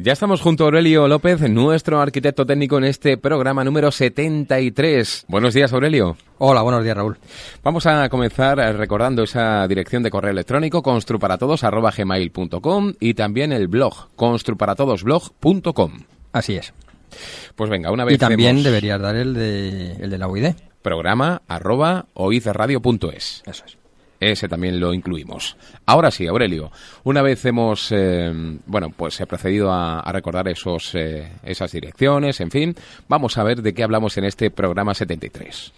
Ya estamos junto a Aurelio López, nuestro arquitecto técnico en este programa número 73. Buenos días, Aurelio. Hola, buenos días, Raúl. Vamos a comenzar recordando esa dirección de correo electrónico construparatodos.gmail.com y también el blog construparatodosblog.com. Así es. Pues venga, una vez Y también hemos- deberías dar el de, el de la UID. programa arroba oizradio.es. Eso es. Ese también lo incluimos. Ahora sí, Aurelio, una vez hemos, eh, bueno, pues he procedido a, a recordar esos, eh, esas direcciones, en fin, vamos a ver de qué hablamos en este programa 73.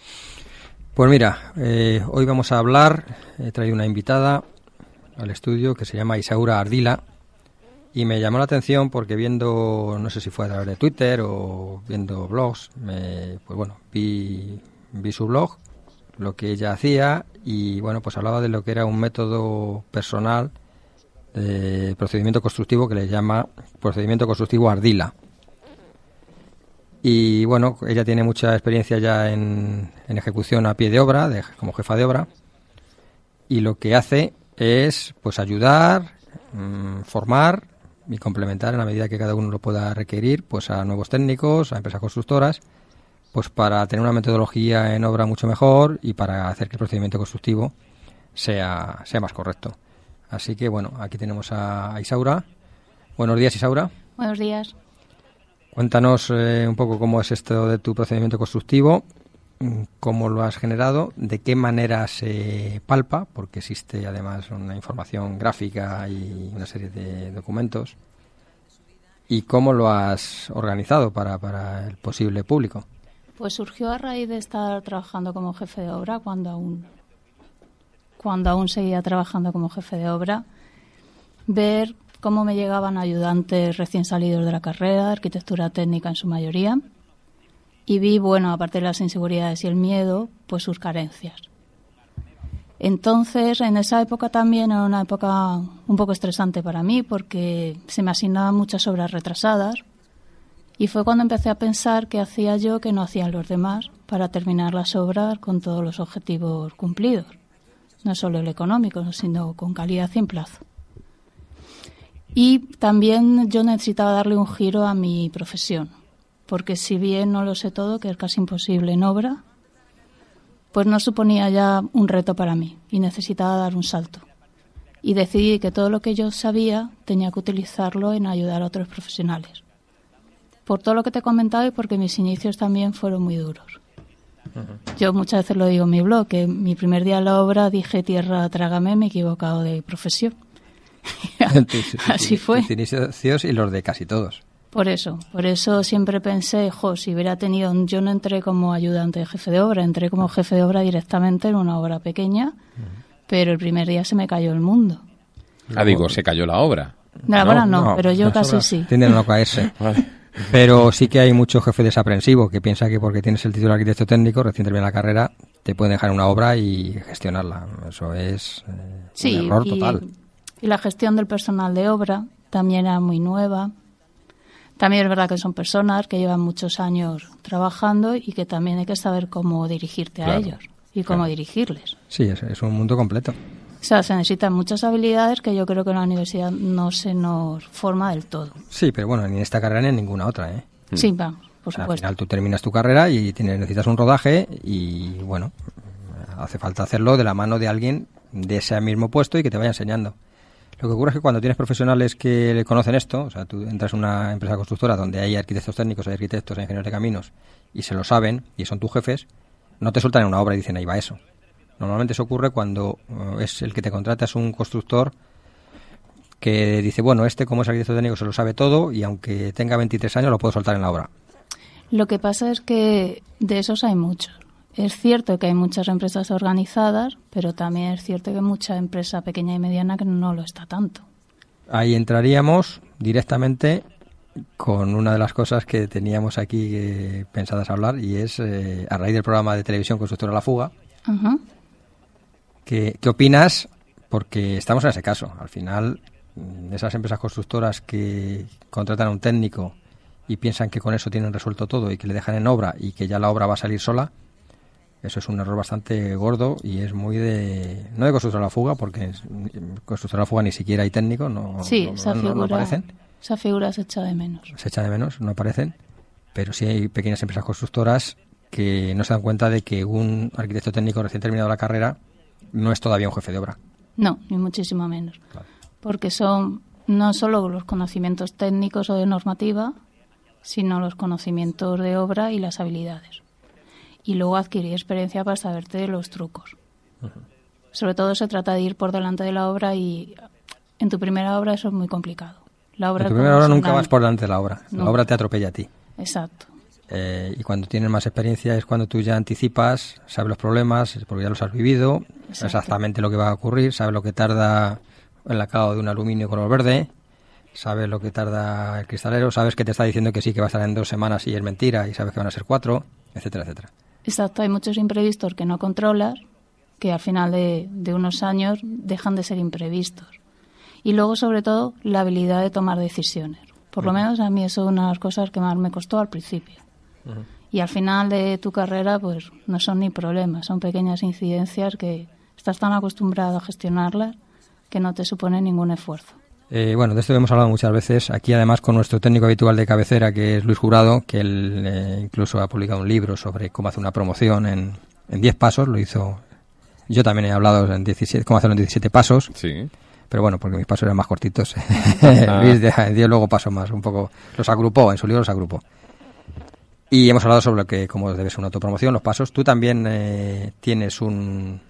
Pues mira, eh, hoy vamos a hablar, he traído una invitada al estudio que se llama Isaura Ardila y me llamó la atención porque viendo, no sé si fue a través de Twitter o viendo blogs, me, pues bueno, vi, vi su blog, lo que ella hacía y bueno, pues hablaba de lo que era un método personal de procedimiento constructivo que le llama procedimiento constructivo Ardila. Y bueno, ella tiene mucha experiencia ya en, ejecución a pie de obra, como jefa de obra, y lo que hace es pues ayudar, mm, formar y complementar en la medida que cada uno lo pueda requerir, pues a nuevos técnicos, a empresas constructoras, pues para tener una metodología en obra mucho mejor y para hacer que el procedimiento constructivo sea, sea más correcto. Así que bueno, aquí tenemos a, a Isaura. Buenos días, Isaura. Buenos días. Cuéntanos eh, un poco cómo es esto de tu procedimiento constructivo, mm, cómo lo has generado, de qué manera se palpa, porque existe además una información gráfica y una serie de documentos, y cómo lo has organizado para, para el posible público. Pues surgió a raíz de estar trabajando como jefe de obra cuando aún cuando aún seguía trabajando como jefe de obra, ver cómo me llegaban ayudantes recién salidos de la carrera, arquitectura técnica en su mayoría, y vi, bueno, aparte de las inseguridades y el miedo, pues sus carencias. Entonces, en esa época también era una época un poco estresante para mí porque se me asignaban muchas obras retrasadas y fue cuando empecé a pensar qué hacía yo que no hacían los demás para terminar las obras con todos los objetivos cumplidos, no solo el económico, sino con calidad y en plazo. Y también yo necesitaba darle un giro a mi profesión, porque si bien no lo sé todo, que es casi imposible en obra, pues no suponía ya un reto para mí y necesitaba dar un salto. Y decidí que todo lo que yo sabía tenía que utilizarlo en ayudar a otros profesionales. Por todo lo que te he comentado y porque mis inicios también fueron muy duros. Yo muchas veces lo digo en mi blog, que mi primer día en la obra dije tierra, trágame, me he equivocado de profesión. Así fue. Tus inicios y los de casi todos. Por eso, por eso siempre pensé, jo, si hubiera tenido, yo no entré como ayudante de jefe de obra, entré como jefe de obra directamente en una obra pequeña, pero el primer día se me cayó el mundo. Ah, digo, se cayó la obra. De la obra no, pero yo casi obras sí. Tienden a no caerse. Vale. Pero sí que hay mucho jefe desaprensivo que piensa que porque tienes el título de arquitecto técnico, recién termina la carrera, te pueden dejar una obra y gestionarla. Eso es eh, Sí, un error y, total. y la gestión del personal de obra también era muy nueva. También es verdad que son personas que llevan muchos años trabajando y que también hay que saber cómo dirigirte a ellos y cómo dirigirles. Sí, es, es un mundo completo. O sea, se necesitan muchas habilidades que yo creo que en la universidad no se nos forma del todo. Sí, pero bueno, ni en esta carrera ni en ninguna otra. ¿eh? Sí, vamos, por O sea, al supuesto. final tú terminas tu carrera y tienes, necesitas un rodaje y bueno, hace falta hacerlo de la mano de alguien de ese mismo puesto y que te vaya enseñando. Lo que ocurre es que cuando tienes profesionales que conocen esto, o sea, tú entras en una empresa constructora donde hay arquitectos técnicos, hay arquitectos, hay ingenieros de caminos y se lo saben y son tus jefes, no te sueltan en una obra y dicen ahí va eso. Normalmente eso ocurre cuando eh, es el que te contrata es un constructor que dice, bueno, este como es arquitecto técnico se lo sabe todo y aunque tenga 23 años lo puedo soltar en la obra. Lo que pasa es que de esos hay muchos. Es cierto que hay muchas empresas organizadas, pero también es cierto que hay mucha empresa pequeña y mediana que no lo está tanto. Ahí entraríamos directamente con una de las cosas que teníamos aquí eh, pensadas hablar y es eh, a raíz del programa de televisión Constructora La Fuga. Ajá. ¿Qué, qué opinas? Porque estamos en ese caso. Al final, mm, esas empresas constructoras que contratan a un técnico y piensan que con eso tienen resuelto todo y que le dejan en obra y que ya la obra va a salir sola, eso es un error bastante gordo y es muy de... No de constructora la fuga, porque es- constructora la fuga ni siquiera hay técnico, no, Sí, no- esa no- no figura. aparecen. Esa figura se echa de menos. Se echa de menos, no aparecen, pero sí hay pequeñas empresas constructoras que no se dan cuenta de que un arquitecto técnico recién terminado la carrera no es todavía un jefe de obra. No, ni muchísimo menos. Porque son no solo los conocimientos técnicos o de normativa, sino los conocimientos de obra y las habilidades. Y luego adquirir experiencia para saberte los trucos. Sobre todo se trata de ir por delante de la obra y en tu primera obra eso es muy complicado. La obra en tu primera obra nunca vas por delante de la obra. La obra te atropella a ti. Exacto. Eh, y cuando tienes más experiencia es cuando tú ya anticipas, sabes los problemas, porque ya los has vivido, exactamente lo que va a ocurrir, sabes lo que tarda el lacado de un aluminio color verde, sabes lo que tarda el cristalero, sabes que te está diciendo que sí, que va a estar en dos semanas y es mentira, y sabes que van a ser cuatro, etcétera, etcétera. Exacto, hay muchos imprevistos que no controlas, que al final de, de unos años dejan de ser imprevistos. Y luego, sobre todo, la habilidad de tomar decisiones. Por lo menos a mí eso es una de las cosas que más me costó al principio. Y al final de tu carrera, pues no son ni problemas, son pequeñas incidencias que estás tan acostumbrado a gestionarlas que no te supone ningún esfuerzo. Eh, bueno, de esto hemos hablado muchas veces. Aquí, además, con nuestro técnico habitual de cabecera, que es Luis Jurado, que él eh, incluso ha publicado un libro sobre cómo hacer una promoción en 10 pasos. Lo hizo. Yo también he hablado en 17, cómo hacerlo en 17 pasos. Sí. Pero bueno, porque mis pasos eran más cortitos. Ah. Luis dio luego paso más, un poco. Los agrupó, en su libro los agrupó. Y hemos hablado sobre lo que, cómo debe ser una autopromoción, los pasos. Tú también eh, tienes un,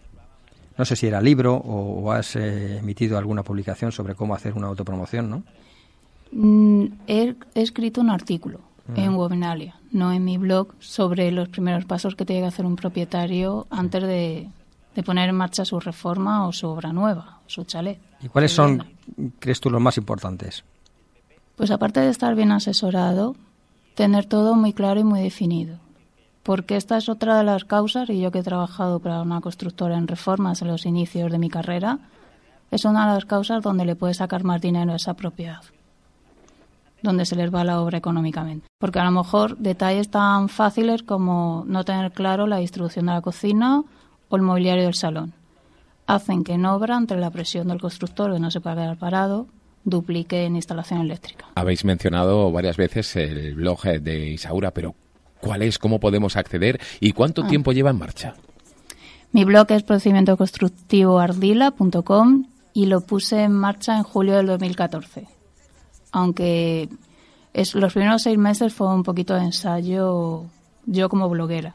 no sé si era libro o, has eh, emitido alguna publicación sobre cómo hacer una autopromoción, ¿no? Mm, he, escrito un artículo en Webinalia, no en mi blog, sobre los primeros pasos que tiene que hacer un propietario antes de, poner en marcha su reforma o su obra nueva, su chalet. ¿Y cuáles son, crees tú, los más importantes? Pues aparte de estar bien asesorado, tener todo muy claro y muy definido porque esta es otra de las causas, y yo que he trabajado para una constructora en reformas en los inicios de mi carrera, es una de las causas donde le puede sacar más dinero a esa propiedad, donde se les va la obra económicamente. Porque a lo mejor detalles tan fáciles como no tener claro la distribución de la cocina o el mobiliario del salón hacen que en obra, entre la presión del constructor, que no se puede quedar parado, duplique en instalación eléctrica. Habéis mencionado varias veces el blog de Isaura, pero ¿Cuál es? ¿Cómo podemos acceder? ¿Y cuánto ah. tiempo lleva en marcha? Mi blog es procedimientoconstructivoardila.com y lo puse en marcha en julio del 2014. Aunque es, los primeros seis meses fue un poquito de ensayo yo como bloguera,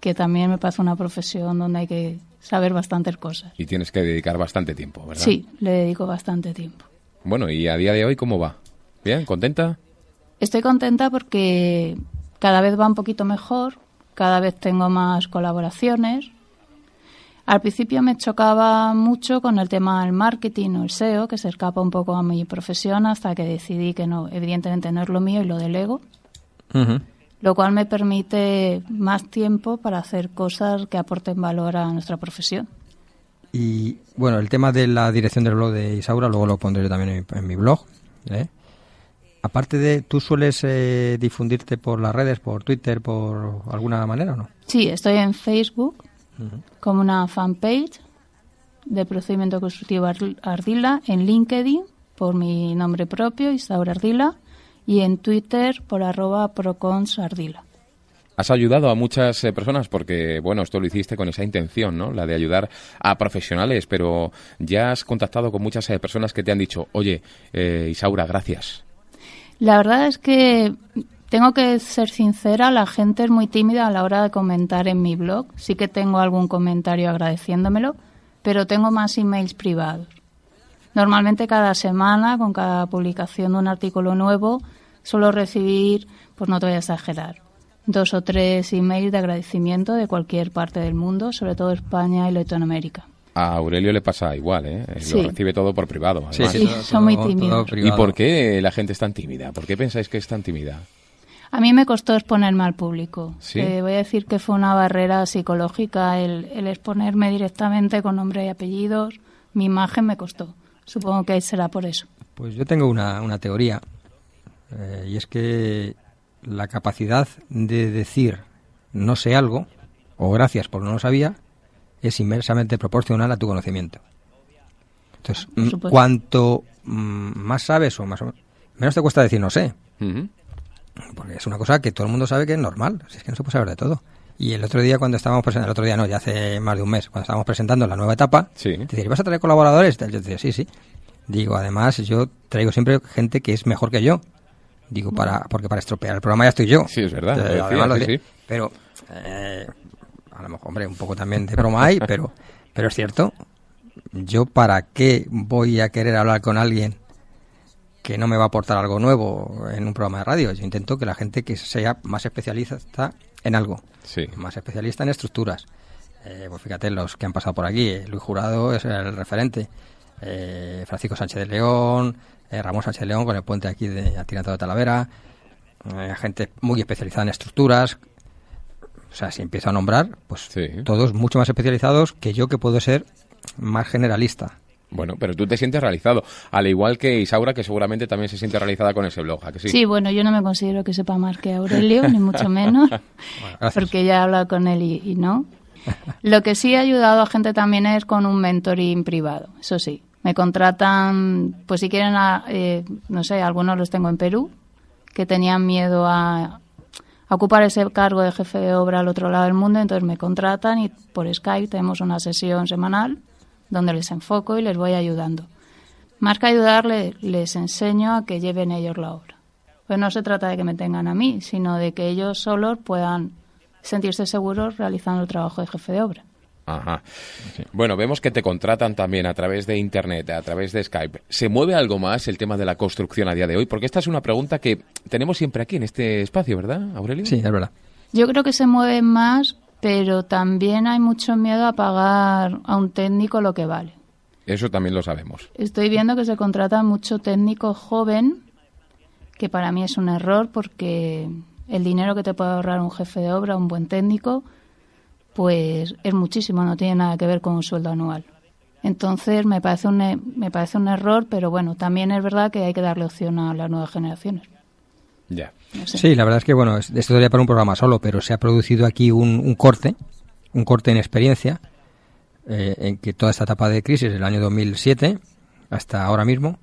que también me parece una profesión donde hay que saber bastantes cosas. Y tienes que dedicar bastante tiempo, ¿verdad? Sí, le dedico bastante tiempo. Bueno, ¿y a día de hoy cómo va? ¿Bien? ¿Contenta? Estoy contenta porque cada vez va un poquito mejor, cada vez tengo más colaboraciones. Al principio me chocaba mucho con el tema del marketing o el SEO, que se escapa un poco a mi profesión hasta que decidí que no, evidentemente no es lo mío y lo delego. Lo cual me permite más tiempo para hacer cosas que aporten valor a nuestra profesión. Y bueno, el tema de la dirección del blog de Isaura, luego lo pondré también en mi, en mi blog. ¿eh? Aparte de, ¿tú sueles eh, difundirte por las redes, por Twitter, por alguna manera o no? Sí, estoy en Facebook como una fanpage de procedimiento constructivo Ardila, en LinkedIn por mi nombre propio, Isaura Ardila, y en Twitter por arroba proconsardila. Has ayudado a muchas eh, personas porque, bueno, esto lo hiciste con esa intención, ¿no? La de ayudar a profesionales, pero ya has contactado con muchas eh, personas que te han dicho, oye, Isaura, gracias. La verdad es que tengo que ser sincera, la gente es muy tímida a la hora de comentar en mi blog. Sí que tengo algún comentario agradeciéndomelo, pero tengo más emails privados. Normalmente cada semana, con cada publicación de un artículo nuevo, suelo recibir, pues no te voy a exagerar, dos o tres emails de agradecimiento de cualquier parte del mundo, sobre todo España y Latinoamérica. A Aurelio le pasa igual, ¿eh? Lo recibe todo por privado. Sí, sí, son muy tímidos. ¿Y por qué la gente es tan tímida? ¿Por qué pensáis que es tan tímida? A mí me costó exponerme al público. Eh, voy a decir que fue una barrera psicológica el, exponerme directamente con nombre y apellidos. Mi imagen me costó. Supongo que será por eso. Pues yo tengo una, una teoría. Eh, y es que la capacidad de decir no sé algo, o gracias por no lo sabía, es inmensamente proporcional a tu conocimiento. Entonces, cuanto mm, más sabes o más menos te cuesta decir no sé. Porque es una cosa que todo el mundo sabe que es normal, si es que no se puede saber de todo. Y el otro día cuando estábamos presentando, el otro día no, ya hace más de un mes, cuando estábamos presentando la nueva etapa, sí. te ¿vas a traer colaboradores? Yo decía, sí, sí. Digo, además, yo traigo siempre gente que es mejor que yo. Digo, para porque para estropear el programa ya estoy yo. Sí, es verdad. Pero, eh, a lo mejor, hombre, un poco también de broma hay, pero, pero es cierto. Yo, ¿para qué voy a querer hablar con alguien que no me va a aportar algo nuevo en un programa de radio? Yo intento que la gente que sea más especialista en algo, sí. más especialista en estructuras. Eh, pues fíjate, los que han pasado por aquí, eh, Luis Jurado es el referente, eh, Francisco Sánchez de León, eh, Ramón Sánchez de León con el puente aquí de Atirantado de Talavera, eh, gente muy especializada en estructuras. O sea, si empiezo a nombrar, pues todos mucho más especializados que yo que puedo ser más generalista. Bueno, pero tú te sientes realizado, al igual que Isaura, que seguramente también se siente realizada con ese blog, que sí? Sí, bueno, yo no me considero que sepa más que Aurelio, ni mucho menos, porque ya he hablado con él y, no. Lo que sí ha ayudado a gente también es con un mentoring privado, eso sí. Me contratan, pues si quieren, eh, no sé, algunos los tengo en Perú, que tenían miedo a, a ocupar ese cargo de jefe de obra al otro lado del mundo, entonces me contratan y por Skype tenemos una sesión semanal donde les enfoco y les voy ayudando. Más que ayudarles, les enseño a que lleven ellos la obra. Pues no se trata de que me tengan a mí, sino de que ellos solos puedan sentirse seguros realizando el trabajo de jefe de obra. Ajá. Bueno, vemos que te contratan también a través de Internet, a través de Skype. ¿Se mueve algo más el tema de la construcción a día de hoy? Porque esta es una pregunta que tenemos siempre aquí en este espacio, ¿verdad, Aurelio? Sí, es verdad. Yo creo que se mueve más pero también hay mucho miedo a pagar a un técnico lo que vale. Eso también lo sabemos. Estoy viendo que se contrata mucho técnico joven, que para mí es un error porque el dinero que te puede ahorrar un jefe de obra, un buen técnico, pues es muchísimo, no tiene nada que ver con un sueldo anual. Entonces me parece un, e, me parece un error, pero bueno, también es verdad que hay que darle opción a las nuevas generaciones. Ya. Sí, la verdad es que, bueno, esto sería para un programa solo, pero se ha producido aquí un, corte, un corte en experiencia, eh, en que toda esta etapa de crisis, del año 2007 hasta ahora mismo,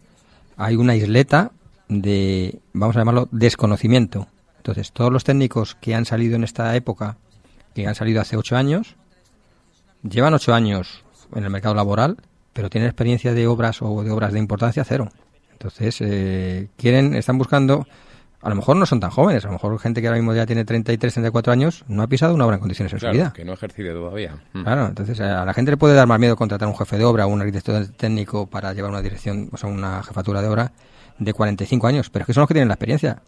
hay una isleta de, vamos a llamarlo, desconocimiento. Entonces, todos los técnicos que han salido en esta época, que han salido hace ocho años, llevan ocho años en el mercado laboral, pero tienen experiencia de obras o de obras de importancia cero. Entonces, eh, quieren, están buscando a lo mejor no son tan jóvenes, a lo mejor gente que ahora mismo ya tiene 33, 34 años no ha pisado una obra en condiciones en su vida. que no ha ejercido todavía. Mm. Claro, entonces a la gente le puede dar más miedo contratar un jefe de obra o un arquitecto técnico para llevar una dirección, o sea, una jefatura de obra de 45 años, pero es que son los que tienen la experiencia.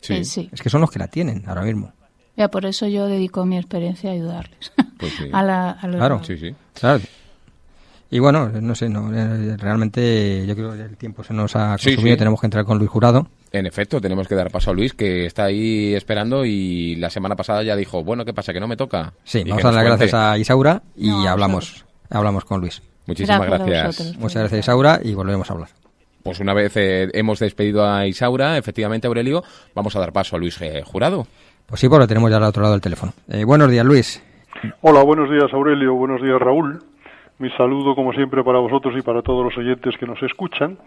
Sí. sí. Es que son los que la tienen ahora mismo. Ya, por eso yo dedico mi experiencia a ayudarles. Pues sí. a, la, claro. Sí, sí. Claro. Y bueno, no sé, no, eh, realmente yo creo que el tiempo se nos ha consumido, tenemos que entrar con Luis Jurado. En efecto, tenemos que dar paso a Luis, que está ahí esperando y la semana pasada ya dijo, bueno, ¿qué pasa? ¿Que no me toca? Sí, vamos a dar las gracias a Isaura y hablamos, hablamos con Luis. Muchísimas gracias. Muchas gracias, Isaura, y volvemos a hablar. Pues una vez eh, hemos despedido a Isaura, efectivamente, Aurelio, vamos a dar paso a Luis Jurado. Pues sí, pues lo tenemos ya al otro lado del teléfono. Eh, buenos días, Luis. Hola, buenos días, Aurelio. Buenos días, Raúl. Mi saludo, como siempre, para vosotros y para todos los oyentes que nos escuchan.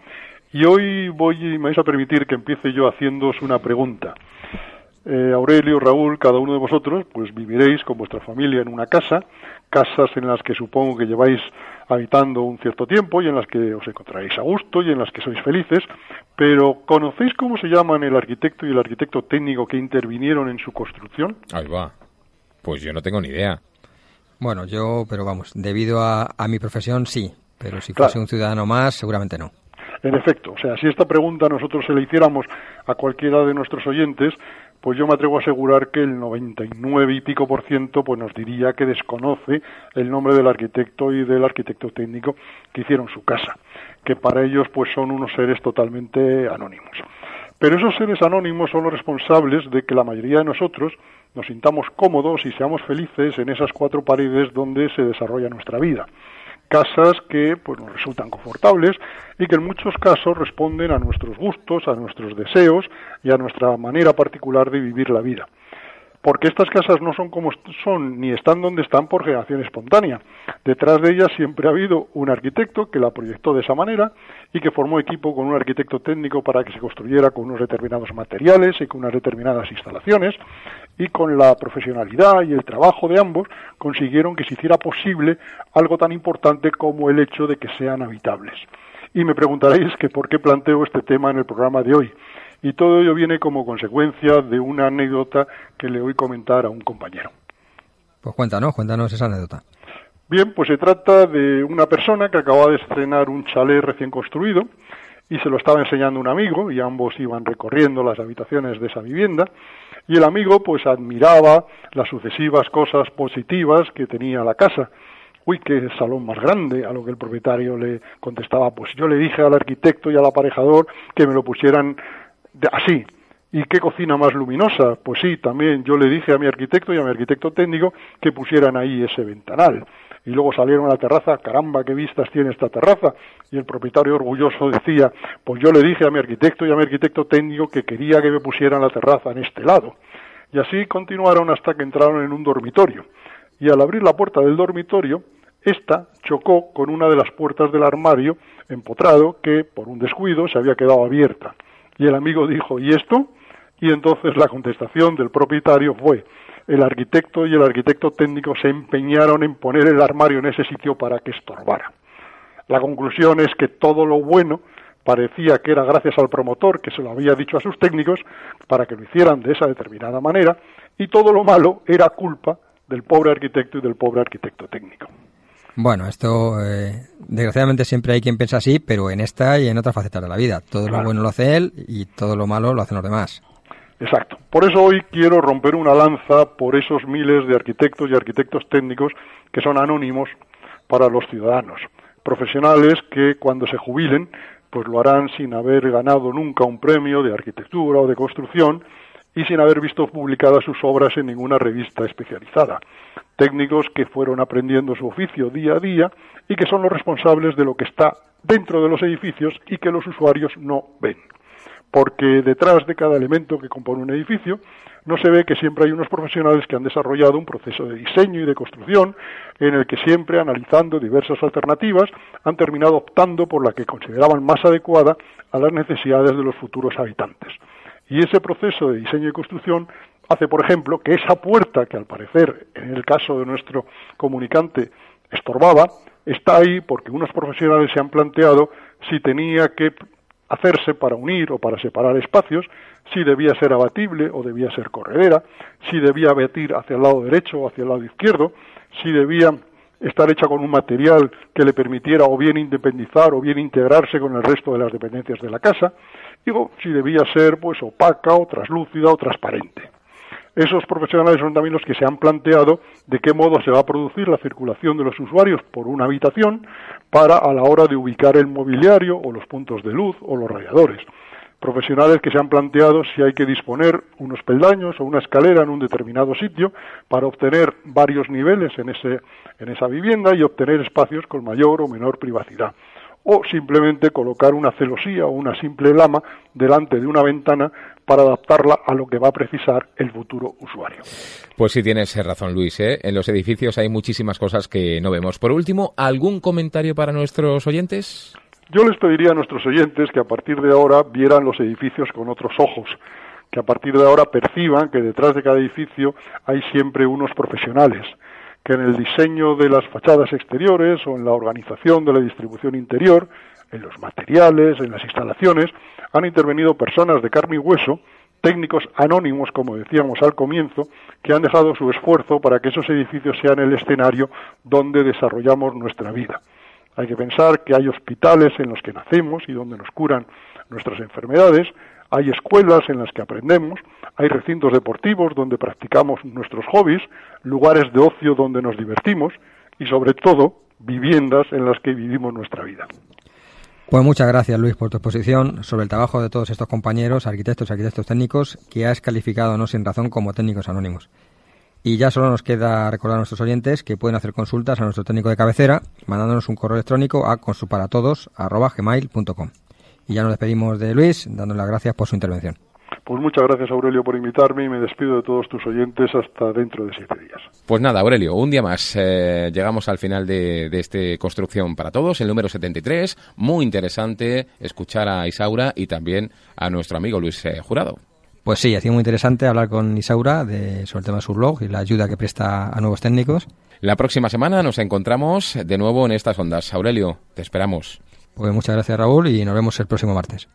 Y hoy voy, me vais a permitir que empiece yo haciéndoos una pregunta. Eh, Aurelio, Raúl, cada uno de vosotros, pues viviréis con vuestra familia en una casa, casas en las que supongo que lleváis habitando un cierto tiempo y en las que os encontraréis a gusto y en las que sois felices, pero ¿conocéis cómo se llaman el arquitecto y el arquitecto técnico que intervinieron en su construcción? Ahí va. Pues yo no tengo ni idea. Bueno, yo, pero vamos, debido a, mi profesión sí, pero si fuese un ciudadano más, seguramente no. En efecto, o sea, si esta pregunta nosotros se la hiciéramos a cualquiera de nuestros oyentes, pues yo me atrevo a asegurar que el 99 y pico por ciento pues nos diría que desconoce el nombre del arquitecto y del arquitecto técnico que hicieron su casa, que para ellos pues son unos seres totalmente anónimos. Pero esos seres anónimos son los responsables de que la mayoría de nosotros nos sintamos cómodos y seamos felices en esas cuatro paredes donde se desarrolla nuestra vida. Casas que pues, nos resultan confortables y que en muchos casos responden a nuestros gustos, a nuestros deseos y a nuestra manera particular de vivir la vida. Porque estas casas no son como son ni están donde están por generación espontánea. Detrás de ellas siempre ha habido un arquitecto que la proyectó de esa manera y que formó equipo con un arquitecto técnico para que se construyera con unos determinados materiales y con unas determinadas instalaciones y con la profesionalidad y el trabajo de ambos consiguieron que se hiciera posible algo tan importante como el hecho de que sean habitables. Y me preguntaréis que por qué planteo este tema en el programa de hoy y todo ello viene como consecuencia de una anécdota que le oí comentar a un compañero. Pues cuéntanos, cuéntanos esa anécdota. Bien, pues se trata de una persona que acaba de estrenar un chalet recién construido y se lo estaba enseñando un amigo y ambos iban recorriendo las habitaciones de esa vivienda y el amigo pues admiraba las sucesivas cosas positivas que tenía la casa. Uy, qué salón más grande, a lo que el propietario le contestaba, pues yo le dije al arquitecto y al aparejador que me lo pusieran así. ¿Y qué cocina más luminosa? Pues sí, también yo le dije a mi arquitecto y a mi arquitecto técnico que pusieran ahí ese ventanal. Y luego salieron a la terraza, caramba, qué vistas tiene esta terraza. Y el propietario orgulloso decía, pues yo le dije a mi arquitecto y a mi arquitecto técnico que quería que me pusieran la terraza en este lado. Y así continuaron hasta que entraron en un dormitorio. Y al abrir la puerta del dormitorio, esta chocó con una de las puertas del armario empotrado que, por un descuido, se había quedado abierta. Y el amigo dijo, ¿y esto? Y entonces la contestación del propietario fue, el arquitecto y el arquitecto técnico se empeñaron en poner el armario en ese sitio para que estorbara. La conclusión es que todo lo bueno parecía que era gracias al promotor que se lo había dicho a sus técnicos para que lo hicieran de esa determinada manera y todo lo malo era culpa del pobre arquitecto y del pobre arquitecto técnico. Bueno, esto eh, desgraciadamente siempre hay quien piensa así, pero en esta y en otras facetas de la vida. Todo lo bueno lo hace él y todo lo malo lo hacen los demás. Exacto. Por eso hoy quiero romper una lanza por esos miles de arquitectos y arquitectos técnicos que son anónimos para los ciudadanos. Profesionales que cuando se jubilen pues lo harán sin haber ganado nunca un premio de arquitectura o de construcción y sin haber visto publicadas sus obras en ninguna revista especializada. Técnicos que fueron aprendiendo su oficio día a día y que son los responsables de lo que está dentro de los edificios y que los usuarios no ven. Porque detrás de cada elemento que compone un edificio no se ve que siempre hay unos profesionales que han desarrollado un proceso de diseño y de construcción en el que siempre, analizando diversas alternativas, han terminado optando por la que consideraban más adecuada a las necesidades de los futuros habitantes. Y ese proceso de diseño y construcción hace, por ejemplo, que esa puerta, que al parecer, en el caso de nuestro comunicante, estorbaba, está ahí porque unos profesionales se han planteado si tenía que hacerse para unir o para separar espacios, si debía ser abatible o debía ser corredera, si debía abatir hacia el lado derecho o hacia el lado izquierdo, si debía estar hecha con un material que le permitiera o bien independizar o bien integrarse con el resto de las dependencias de la casa, Digo, si debía ser pues opaca o traslúcida o transparente. Esos profesionales son también los que se han planteado de qué modo se va a producir la circulación de los usuarios por una habitación para a la hora de ubicar el mobiliario o los puntos de luz o los radiadores. Profesionales que se han planteado si hay que disponer unos peldaños o una escalera en un determinado sitio para obtener varios niveles en, ese, en esa vivienda y obtener espacios con mayor o menor privacidad o simplemente colocar una celosía o una simple lama delante de una ventana para adaptarla a lo que va a precisar el futuro usuario. Pues sí tienes razón, Luis. ¿eh? En los edificios hay muchísimas cosas que no vemos. Por último, ¿algún comentario para nuestros oyentes? Yo les pediría a nuestros oyentes que a partir de ahora vieran los edificios con otros ojos, que a partir de ahora perciban que detrás de cada edificio hay siempre unos profesionales, que en el diseño de las fachadas exteriores o en la organización de la distribución interior, en los materiales, en las instalaciones, han intervenido personas de carne y hueso, técnicos anónimos, como decíamos al comienzo, que han dejado su esfuerzo para que esos edificios sean el escenario donde desarrollamos nuestra vida. Hay que pensar que hay hospitales en los que nacemos y donde nos curan nuestras enfermedades, hay escuelas en las que aprendemos, hay recintos deportivos donde practicamos nuestros hobbies, lugares de ocio donde nos divertimos y sobre todo viviendas en las que vivimos nuestra vida. Pues muchas gracias Luis por tu exposición sobre el trabajo de todos estos compañeros, arquitectos y arquitectos técnicos, que has calificado no sin razón como técnicos anónimos. Y ya solo nos queda recordar a nuestros oyentes que pueden hacer consultas a nuestro técnico de cabecera mandándonos un correo electrónico a consuparatodos.gmail.com. Y ya nos despedimos de Luis, dándole las gracias por su intervención. Pues muchas gracias Aurelio por invitarme y me despido de todos tus oyentes hasta dentro de siete días. Pues nada, Aurelio, un día más eh, llegamos al final de, de este Construcción para Todos, el número 73. Muy interesante escuchar a Isaura y también a nuestro amigo Luis eh, Jurado. Pues sí, ha sido muy interesante hablar con Isaura de, sobre el tema de su blog y la ayuda que presta a nuevos técnicos. La próxima semana nos encontramos de nuevo en estas ondas. Aurelio, te esperamos. Pues muchas gracias Raúl y nos vemos el próximo martes.